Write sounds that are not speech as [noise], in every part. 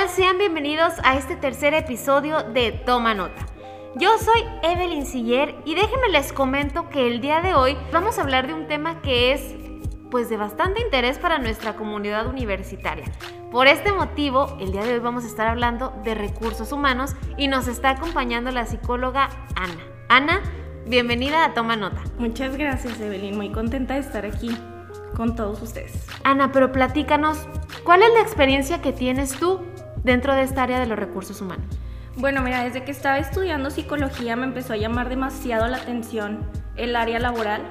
tal? Sean bienvenidos a este tercer episodio de Toma Nota. Yo soy Evelyn Siller y déjenme les comento que el día de hoy vamos a hablar de un tema que es pues de bastante interés para nuestra comunidad universitaria. Por este motivo, el día de hoy vamos a estar hablando de recursos humanos y nos está acompañando la psicóloga Ana. Ana, bienvenida a Toma Nota. Muchas gracias, Evelyn. Muy contenta de estar aquí con todos ustedes. Ana, pero platícanos, ¿cuál es la experiencia que tienes tú dentro de esta área de los recursos humanos? Bueno, mira, desde que estaba estudiando psicología me empezó a llamar demasiado la atención el área laboral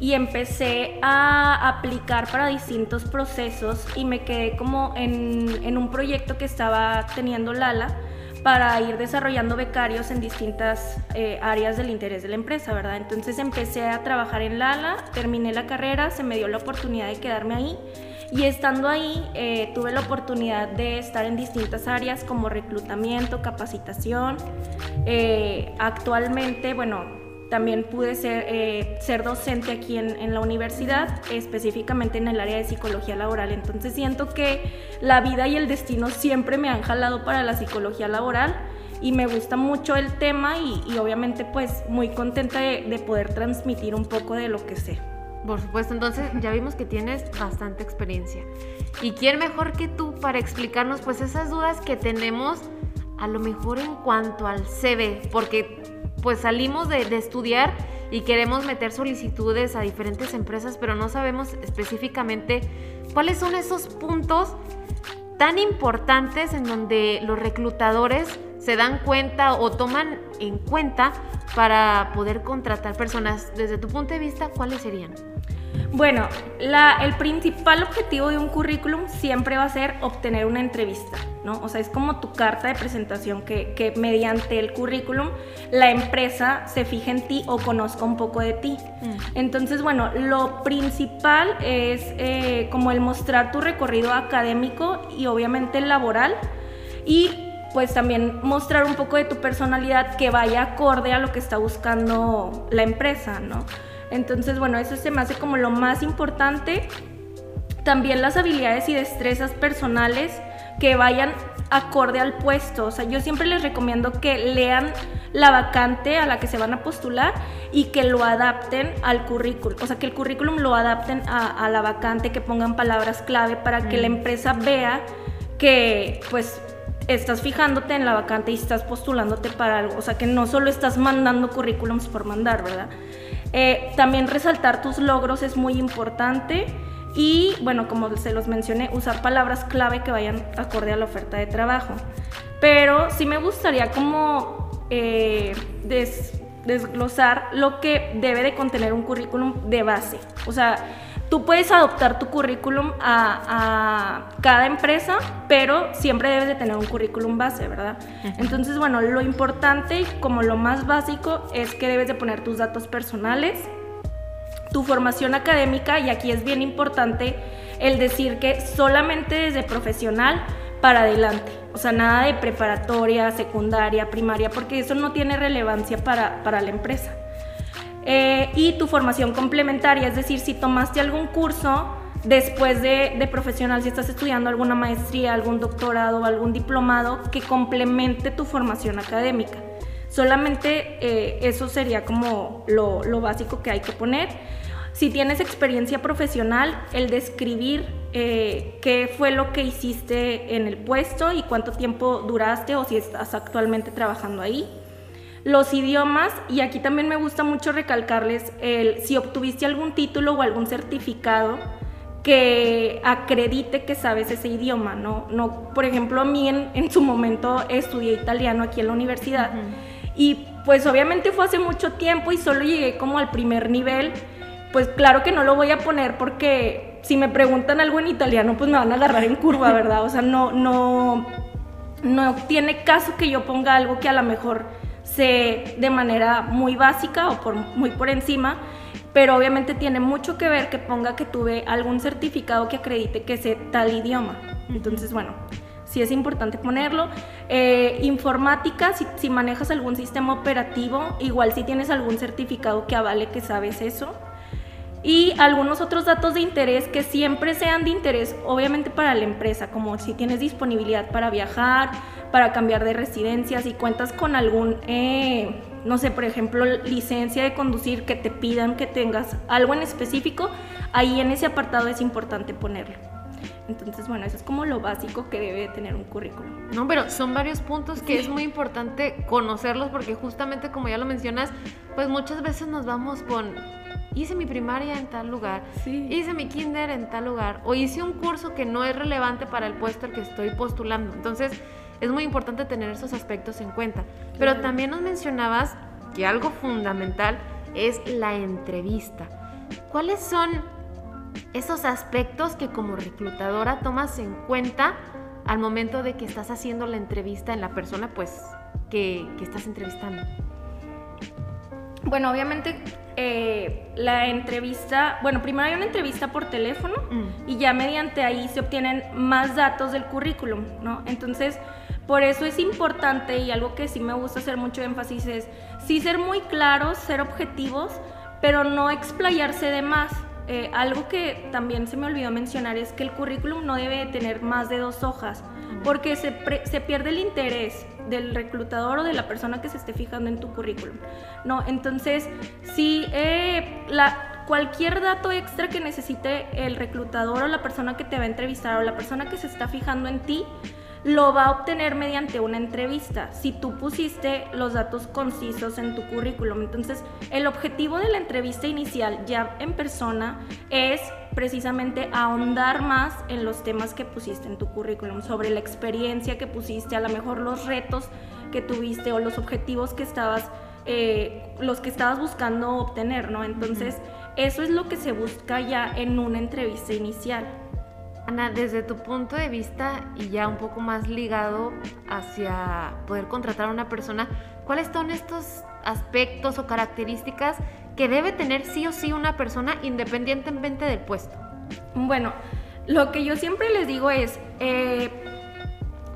y empecé a aplicar para distintos procesos y me quedé como en, un proyecto que estaba teniendo Lala para ir desarrollando becarios en distintas eh, áreas del interés de la empresa, ¿verdad? Entonces empecé a trabajar en Lala, terminé la carrera, se me dio la oportunidad de quedarme ahí y estando ahí eh, tuve la oportunidad de estar en distintas áreas como reclutamiento, capacitación. Eh, actualmente, bueno, también pude ser, eh, ser docente aquí en, en, la universidad, específicamente en el área de psicología laboral. Entonces siento que la vida y el destino siempre me han jalado para la psicología laboral y me gusta mucho el tema y, obviamente pues muy contenta de, poder transmitir un poco de lo que sé. Por supuesto, entonces ya vimos que tienes bastante experiencia. ¿Y quién mejor que tú para explicarnos pues esas dudas que tenemos a lo mejor en cuanto al CV? Porque pues salimos de, de, estudiar y queremos meter solicitudes a diferentes empresas, pero no sabemos específicamente cuáles son esos puntos tan importantes en donde los reclutadores se dan cuenta o toman en cuenta para poder contratar personas. Desde tu punto de vista, ¿cuáles serían? Bueno, la, el principal objetivo de un currículum siempre va a ser obtener una entrevista, ¿no? O sea, es como tu carta de presentación que, que mediante el currículum la empresa se fija en ti o conozca un poco de ti. Mm. Entonces, bueno, lo principal es eh, como el mostrar tu recorrido académico y obviamente laboral y pues también mostrar un poco de tu personalidad que vaya acorde a lo que está buscando la empresa, ¿no? Entonces, bueno, eso se me hace como lo más importante. También las habilidades y destrezas personales que vayan acorde al puesto. O sea, yo siempre les recomiendo que lean la vacante a la que se van a postular y que lo adapten al currículum. O sea, que el currículum lo adapten a, a la vacante, que pongan palabras clave para que la empresa vea que, pues, estás fijándote en la vacante y estás postulándote para algo. O sea, que no solo estás mandando currículums por mandar, ¿verdad? Eh, también resaltar tus logros es muy importante y bueno, como se los mencioné, usar palabras clave que vayan acorde a la oferta de trabajo. Pero sí me gustaría como eh, des, desglosar lo que debe de contener un currículum de base. O sea, tú puedes adoptar tu currículum a, a, cada empresa, pero siempre debes de tener un currículum base, ¿verdad? Entonces, bueno, lo importante, como lo más básico, es que debes de poner tus datos personales, tu formación académica, y aquí es bien importante el decir que solamente desde profesional para adelante, o sea, nada de preparatoria, secundaria, primaria, porque eso no tiene relevancia para, para la empresa. Eh, y tu formación complementaria, es decir, si tomaste algún curso después de, de, profesional, si estás estudiando alguna maestría, algún doctorado, algún diplomado, que complemente tu formación académica. Solamente eh, eso sería como lo, básico que hay que poner. Si tienes experiencia profesional, el describir eh, qué fue lo que hiciste en el puesto y cuánto tiempo duraste o si estás actualmente trabajando ahí los idiomas, y aquí también me gusta mucho recalcarles el si obtuviste algún título o algún certificado que acredite que sabes ese idioma, ¿no? no por ejemplo, a mí en, en su momento estudié italiano aquí en la universidad uh -huh. y pues obviamente fue hace mucho tiempo y solo llegué como al primer nivel, pues claro que no lo voy a poner porque si me preguntan algo en italiano pues me van a agarrar en curva, ¿verdad? O sea, no, no, no tiene caso que yo ponga algo que a lo mejor sé de manera muy básica o por, muy por encima, pero obviamente tiene mucho que ver que ponga que tuve algún certificado que acredite que sé tal idioma. Entonces, bueno, sí es importante ponerlo. Eh, informática, si, si, manejas algún sistema operativo, igual si tienes algún certificado que avale que sabes eso. y algunos otros datos de interés que siempre sean de interés, obviamente para la empresa, como si tienes disponibilidad para viajar, para cambiar de residencia, si cuentas con algún, eh, no sé, por ejemplo, licencia de conducir que te pidan que tengas algo en específico, ahí en ese apartado es importante ponerlo. Entonces, bueno, eso es como lo básico que debe tener un currículum. No, pero son varios puntos que es muy importante conocerlos porque justamente como ya lo mencionas, pues muchas veces nos vamos con hice mi primaria en tal lugar, hice mi kinder en tal lugar o hice un curso que no es relevante para el puesto al que estoy postulando. Entonces, es muy importante tener esos aspectos en cuenta. Pero también nos mencionabas que algo fundamental es la entrevista. ¿Cuáles son esos aspectos que como reclutadora tomas en cuenta al momento de que estás haciendo la entrevista en la persona pues que, estás entrevistando? Bueno, obviamente eh, la entrevista, bueno, primero hay una entrevista por teléfono mm. y ya mediante ahí se obtienen más datos del currículum, ¿no? Entonces, por eso es importante y algo que sí me gusta hacer mucho énfasis es sí ser muy claros, ser objetivos, pero no explayarse de más. Eh, algo que también se me olvidó mencionar es que el currículum no debe tener más de dos hojas, porque se, se, pierde el interés del reclutador o de la persona que se esté fijando en tu currículum. No, entonces, si eh, la, cualquier dato extra que necesite el reclutador o la persona que te va a entrevistar o la persona que se está fijando en ti, lo va a obtener mediante una entrevista, si tú pusiste los datos concisos en tu currículum. Entonces, el objetivo de la entrevista inicial ya en persona es precisamente ahondar más en los temas que pusiste en tu currículum, sobre la experiencia que pusiste, a lo mejor los retos que tuviste o los objetivos que estabas, eh, los que estabas buscando obtener, ¿no? Entonces, eso es lo que se busca ya en una entrevista inicial. Ana, desde tu punto de vista y ya un poco más ligado hacia poder contratar a una persona, ¿cuáles son estos aspectos o características que debe tener sí o sí una persona independientemente del puesto? Bueno, lo que yo siempre les digo es, eh,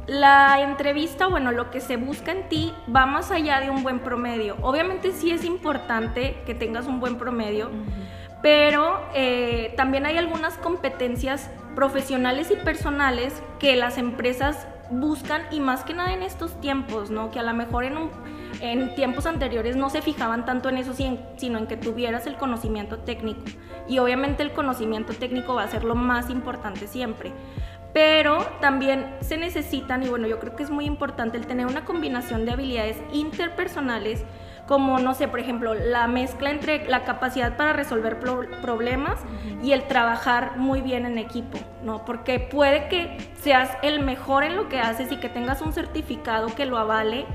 la entrevista, bueno, lo que se busca en ti va más allá de un buen promedio. Obviamente sí es importante que tengas un buen promedio, pero eh, también hay algunas competencias profesionales y personales que las empresas buscan y más que nada en estos tiempos, ¿no? Que a lo mejor en, en tiempos anteriores no se fijaban tanto en eso, sino en que tuvieras el conocimiento técnico. Y obviamente el conocimiento técnico va a ser lo más importante siempre. Pero también se necesitan, y bueno, yo creo que es muy importante el tener una combinación de habilidades interpersonales como, no sé, por ejemplo, la mezcla entre la capacidad para resolver problemas y el trabajar muy bien en equipo, ¿no? Porque puede que seas el mejor en lo que haces y que tengas un certificado que lo avale,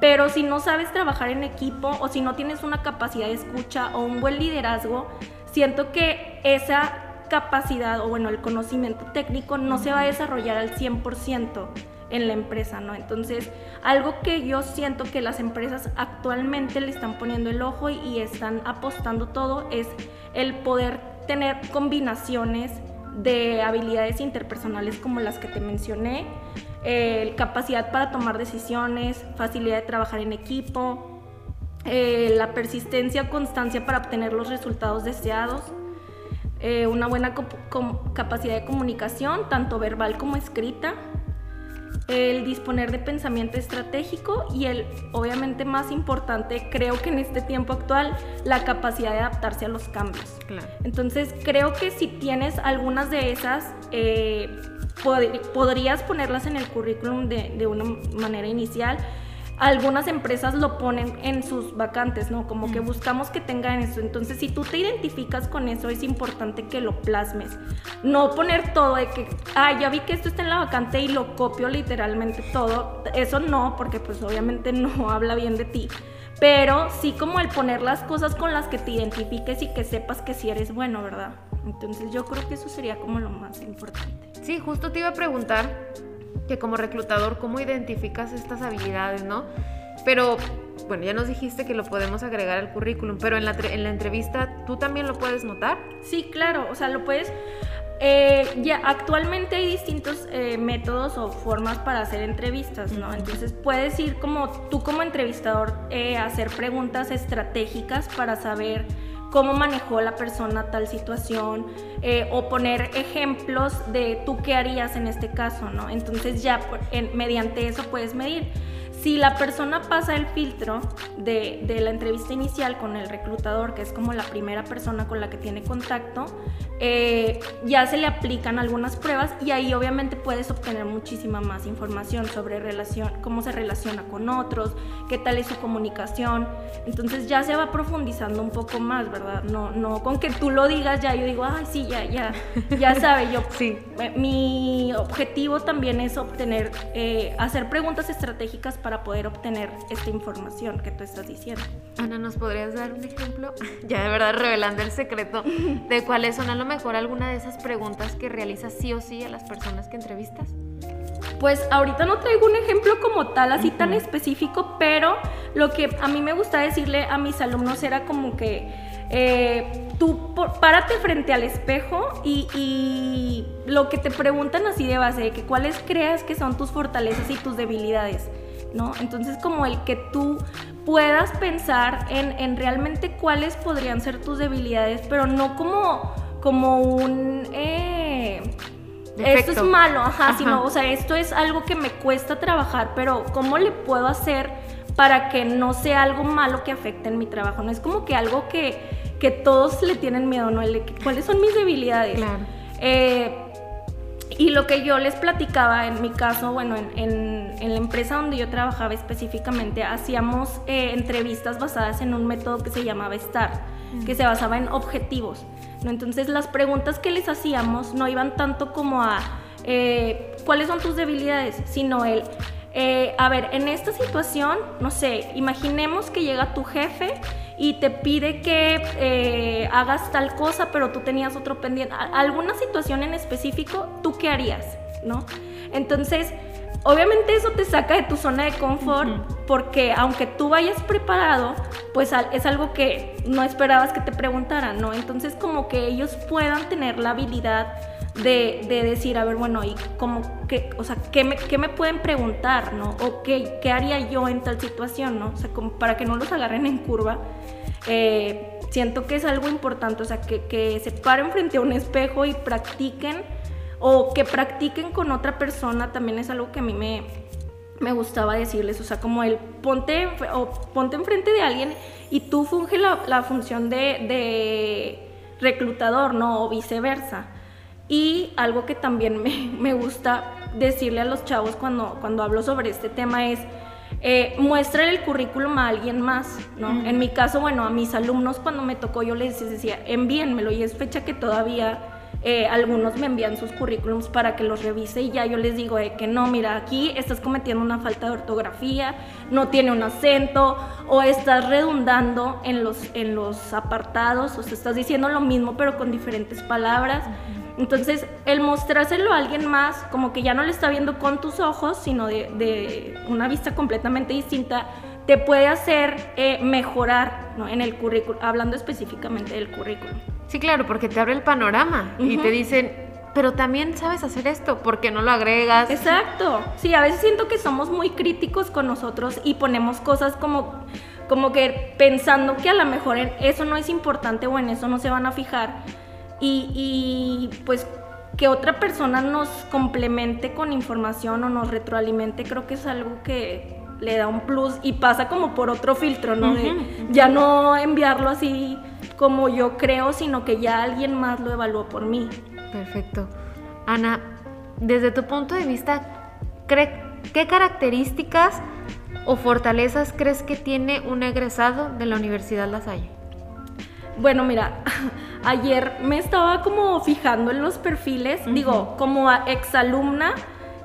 pero si no sabes trabajar en equipo o si no tienes una capacidad de escucha o un buen liderazgo, siento que esa capacidad o bueno, el conocimiento técnico no se va a desarrollar al 100% en la empresa, ¿no? Entonces, algo que yo siento que las empresas actualmente le están poniendo el ojo y están apostando todo es el poder tener combinaciones de habilidades interpersonales como las que te mencioné, eh, capacidad para tomar decisiones, facilidad de trabajar en equipo, eh, la persistencia o constancia para obtener los resultados deseados, eh, una buena capacidad de comunicación, tanto verbal como escrita, el disponer de pensamiento estratégico y el, obviamente más importante, creo que en este tiempo actual, la capacidad de adaptarse a los cambios. Entonces, creo que si tienes algunas de esas, eh, podrías ponerlas en el currículum de, de una manera inicial algunas empresas lo ponen en sus vacantes, ¿no? Como que buscamos que tengan eso. Entonces, si tú te identificas con eso, es importante que lo plasmes. No poner todo de que, ah, ya vi que esto está en la vacante y lo copio literalmente todo. Eso no, porque pues obviamente [laughs] no habla bien de ti. Pero sí como el poner las cosas con las que te identifiques y que sepas que sí eres bueno, ¿verdad? Entonces yo creo que eso sería como lo más importante. Sí, justo te iba a preguntar que como reclutador, ¿cómo identificas estas habilidades, no? Pero, bueno, ya nos dijiste que lo podemos agregar al currículum, pero en la, en la entrevista, ¿tú también lo puedes notar? Sí, claro, o sea, lo puedes... Eh, ya actualmente hay distintos eh, métodos o formas para hacer entrevistas, ¿no? Entonces puedes ir como tú como entrevistador eh, hacer preguntas estratégicas para saber cómo manejó la persona tal situación eh, o poner ejemplos de tú qué harías en este caso, ¿no? Entonces ya mediante eso puedes medir. Si la persona pasa el filtro de, de, la entrevista inicial con el reclutador, que es como la primera persona con la que tiene contacto, eh, ya se le aplican algunas pruebas y ahí obviamente puedes obtener muchísima más información sobre relación, cómo se relaciona con otros, qué tal es su comunicación. Entonces ya se va profundizando un poco más, ¿verdad? No, no con que tú lo digas ya, yo digo, ay, sí, ya, ya, ya sabe. Yo, [laughs] sí. Mi objetivo también es obtener, eh, hacer preguntas estratégicas para poder obtener esta información que tú estás diciendo. Ana, ¿nos podrías dar un ejemplo? [laughs] Ya de verdad revelando el secreto de cuáles son a lo mejor alguna de esas preguntas que realizas sí o sí a las personas que entrevistas? Pues ahorita no traigo un ejemplo como tal, así tan específico, pero lo que a mí me gusta decirle a mis alumnos era como que eh, tú párate frente al espejo y, lo que te preguntan así de base, de que cuáles creas que son tus fortalezas y tus debilidades, ¿no? Entonces como el que tú puedas pensar en, en realmente cuáles podrían ser tus debilidades, pero no como como un... Eh, esto es malo, ajá, Sino, o sea, esto es algo que me cuesta trabajar, pero ¿cómo le puedo hacer para que no sea algo malo que afecte en mi trabajo? No es como que algo que, que todos le tienen miedo, ¿no? ¿Cuáles son mis debilidades? Claro. Eh, y lo que yo les platicaba en mi caso, bueno, en, en, la empresa donde yo trabajaba específicamente, hacíamos eh, entrevistas basadas en un método que se llamaba STAR, que se basaba en objetivos. Entonces las preguntas que les hacíamos no iban tanto como a eh, cuáles son tus debilidades, sino el, eh, a ver, en esta situación, no sé, imaginemos que llega tu jefe y te pide que eh, hagas tal cosa, pero tú tenías otro pendiente, alguna situación en específico, ¿tú qué harías? ¿No? Entonces, Obviamente eso te saca de tu zona de confort porque aunque tú vayas preparado, pues es algo que no esperabas que te preguntaran, ¿no? Entonces como que ellos puedan tener la habilidad de, decir, a ver, bueno, ¿y cómo, qué, o sea, ¿qué me, qué me pueden preguntar, ¿no? O qué, qué, haría yo en tal situación, ¿no? O sea, como para que no los agarren en curva. Eh, siento que es algo importante, o sea, que, que se paren frente a un espejo y practiquen o que practiquen con otra persona también es algo que a mí me, me gustaba decirles, o sea, como el ponte, o ponte enfrente de alguien y tú funge la, función de, reclutador, ¿no? O viceversa. Y algo que también [laughs] me, gusta decirle a los chavos cuando, cuando hablo sobre este tema es, eh, el currículum a alguien más, ¿no? En mi caso, bueno, a mis alumnos cuando me tocó yo les decía, envíenmelo y es fecha que todavía eh, algunos me envían sus currículums para que los revise y ya yo les digo que no, mira, aquí estás cometiendo una falta de ortografía, no tiene un acento o estás redundando en los, en los apartados, o sea, estás diciendo lo mismo pero con diferentes palabras. Entonces, el mostrárselo a alguien más, como que ya no le está viendo con tus ojos, sino de, una vista completamente distinta, te puede hacer eh, mejorar en el currículum, hablando específicamente del currículum. Sí, claro, porque te abre el panorama y te dicen, pero también sabes hacer esto, ¿por qué no lo agregas? Exacto. Sí, a veces siento que somos muy críticos con nosotros y ponemos cosas como, como que pensando que a lo mejor en eso no es importante o en eso no se van a fijar. Y, y pues que otra persona nos complemente con información o nos retroalimente, creo que es algo que le da un plus y pasa como por otro filtro, ¿no? De ya no enviarlo así como yo creo, sino que ya alguien más lo evaluó por mí. Perfecto. Ana, desde tu punto de vista, ¿qué características o fortalezas crees que tiene un egresado de la Universidad La Salle? Bueno, mira, [laughs] ayer me estaba como fijando en los perfiles, digo, como exalumna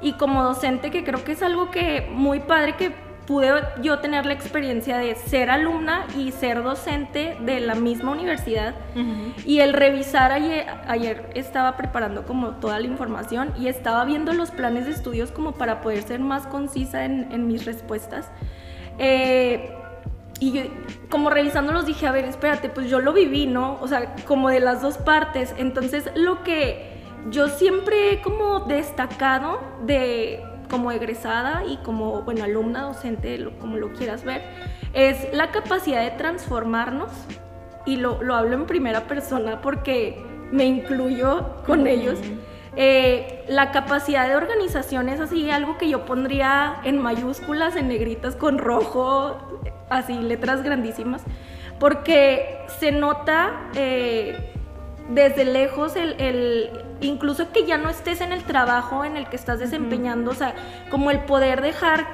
y como docente, que creo que es algo que muy padre que pude yo tener la experiencia de ser alumna y ser docente de la misma universidad y el revisar ayer, ayer estaba preparando como toda la información y estaba viendo los planes de estudios como para poder ser más concisa en, mis respuestas. Eh, y yo, como revisándolos dije, a ver, espérate, pues yo lo viví, ¿no? O sea, como de las dos partes. Entonces, lo que yo siempre he como destacado de como egresada y como, bueno, alumna, docente, como lo quieras ver, es la capacidad de transformarnos y lo, lo hablo en primera persona porque me incluyo con ellos. Eh, la capacidad de organización es así algo que yo pondría en mayúsculas, en negritas con rojo, así letras grandísimas, porque se nota eh, desde lejos el, incluso que ya no estés en el trabajo en el que estás desempeñando, o sea, como el poder dejar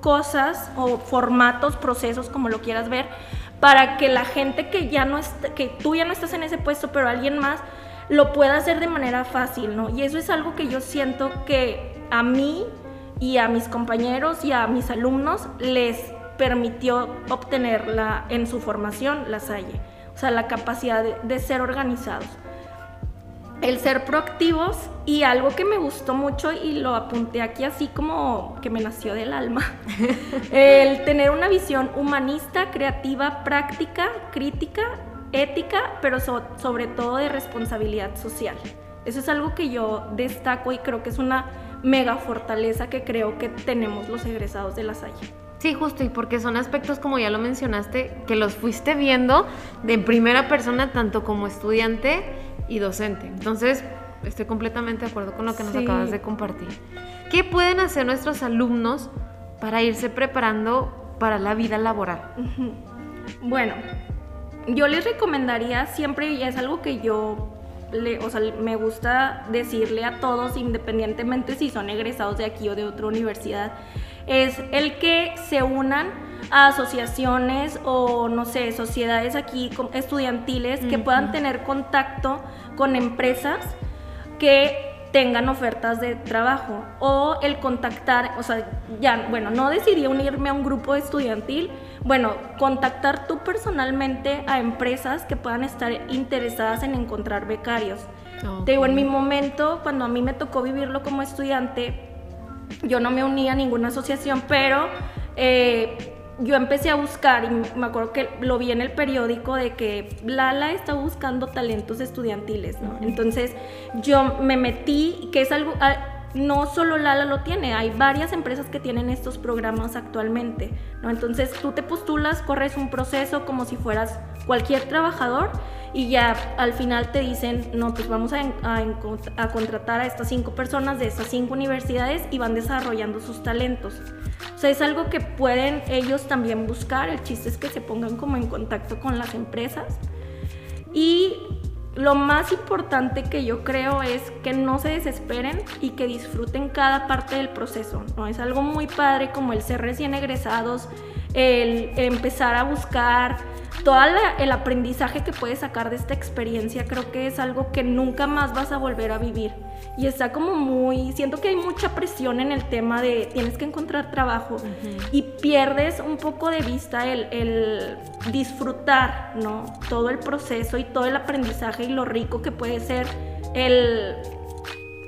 cosas o formatos, procesos, como lo quieras ver, para que la gente que ya no está, que tú ya no estás en ese puesto, pero alguien más lo pueda hacer de manera fácil, ¿no? Y eso es algo que yo siento que a mí y a mis compañeros y a mis alumnos les permitió obtenerla en su formación la Salle. O sea, la capacidad de, ser organizados. El ser proactivos y algo que me gustó mucho y lo apunté aquí así como que me nació del alma. [laughs] el tener una visión humanista, creativa, práctica, crítica ética, pero sobre todo de responsabilidad social. Eso es algo que yo destaco y creo que es una mega fortaleza que creo que tenemos los egresados de la Salle. Sí, justo, y porque son aspectos, como ya lo mencionaste, que los fuiste viendo de primera persona, tanto como estudiante y docente. Entonces, estoy completamente de acuerdo con lo que nos acabas de compartir. ¿Qué pueden hacer nuestros alumnos para irse preparando para la vida laboral? Bueno, yo les recomendaría siempre, y es algo que yo le, o sea, me gusta decirle a todos, independientemente si son egresados de aquí o de otra universidad, es el que se unan a asociaciones o, no sé, sociedades aquí estudiantiles que puedan tener contacto con empresas que tengan ofertas de trabajo o el contactar, o sea, ya, bueno, no decidí unirme a un grupo estudiantil, bueno, contactar tú personalmente a empresas que puedan estar interesadas en encontrar becarios. Te digo, en mi momento, cuando a mí me tocó vivirlo como estudiante, yo no me uní a ninguna asociación, pero eh, yo empecé a buscar y me acuerdo que lo vi en el periódico de que Lala está buscando talentos estudiantiles, ¿no? Entonces yo me metí, que es algo, ah, no solo Lala lo tiene, hay varias empresas que tienen estos programas actualmente, ¿no? Entonces tú te postulas, corres un proceso como si fueras cualquier trabajador y ya al final te dicen, no, pues vamos a, a, contratar a estas cinco personas de estas cinco universidades y van desarrollando sus talentos. O sea, es algo que pueden ellos también buscar, el chiste es que se pongan como en contacto con las empresas. Y lo más importante que yo creo es que no se desesperen y que disfruten cada parte del proceso. ¿no? Es algo muy padre como el ser recién egresados, el empezar a buscar todo el aprendizaje que puedes sacar de esta experiencia creo que es algo que nunca más vas a volver a vivir. Y está como muy, siento que hay mucha presión en el tema de tienes que encontrar trabajo y pierdes un poco de vista el, el, disfrutar, ¿no? Todo el proceso y todo el aprendizaje y lo rico que puede ser el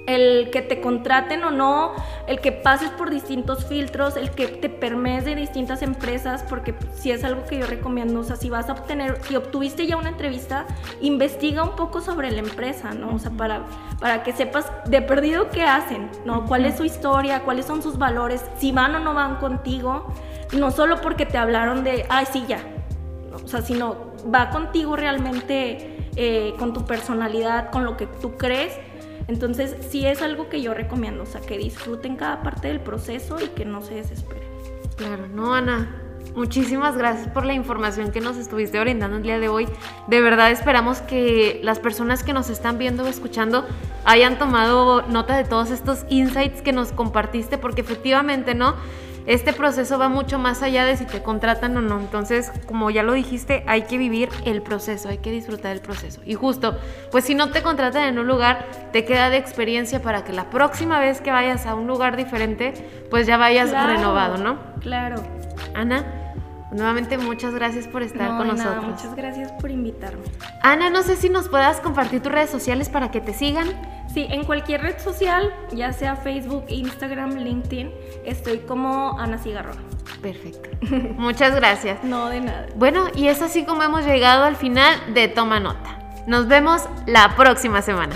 el que te contraten o no, el que pases por distintos filtros, el que te permees de distintas empresas, porque si es algo que yo recomiendo, o sea, si vas a obtener, si obtuviste ya una entrevista, investiga un poco sobre la empresa, ¿no? O sea, para, para que sepas de perdido qué hacen, ¿no? ¿Cuál es su historia? ¿Cuáles son sus valores? Si van o no van contigo, no solo porque te hablaron de, ay, sí, ya, o sea, sino va contigo realmente eh, con tu personalidad, con lo que tú crees entonces, sí es algo que yo recomiendo, o sea, que disfruten cada parte del proceso y que no se desesperen. Claro, no, Ana. Muchísimas gracias por la información que nos estuviste brindando el día de hoy. De verdad esperamos que las personas que nos están viendo o escuchando hayan tomado nota de todos estos insights que nos compartiste, porque efectivamente, ¿no? Este proceso va mucho más allá de si te contratan o no. Entonces, como ya lo dijiste, hay que vivir el proceso, hay que disfrutar el proceso. Y justo, pues si no te contratan en un lugar, te queda de experiencia para que la próxima vez que vayas a un lugar diferente, pues ya vayas renovado, ¿no? Claro. Ana, nuevamente muchas gracias por estar con nosotros. muchas gracias por invitarme. Ana, no sé si nos puedas compartir tus redes sociales para que te sigan. Sí, en cualquier red social, ya sea Facebook, Instagram, LinkedIn, estoy como Ana Cigarro. Perfecto. [laughs] Muchas gracias. No, de nada. Bueno, y es así como hemos llegado al final de Toma Nota. Nos vemos la próxima semana.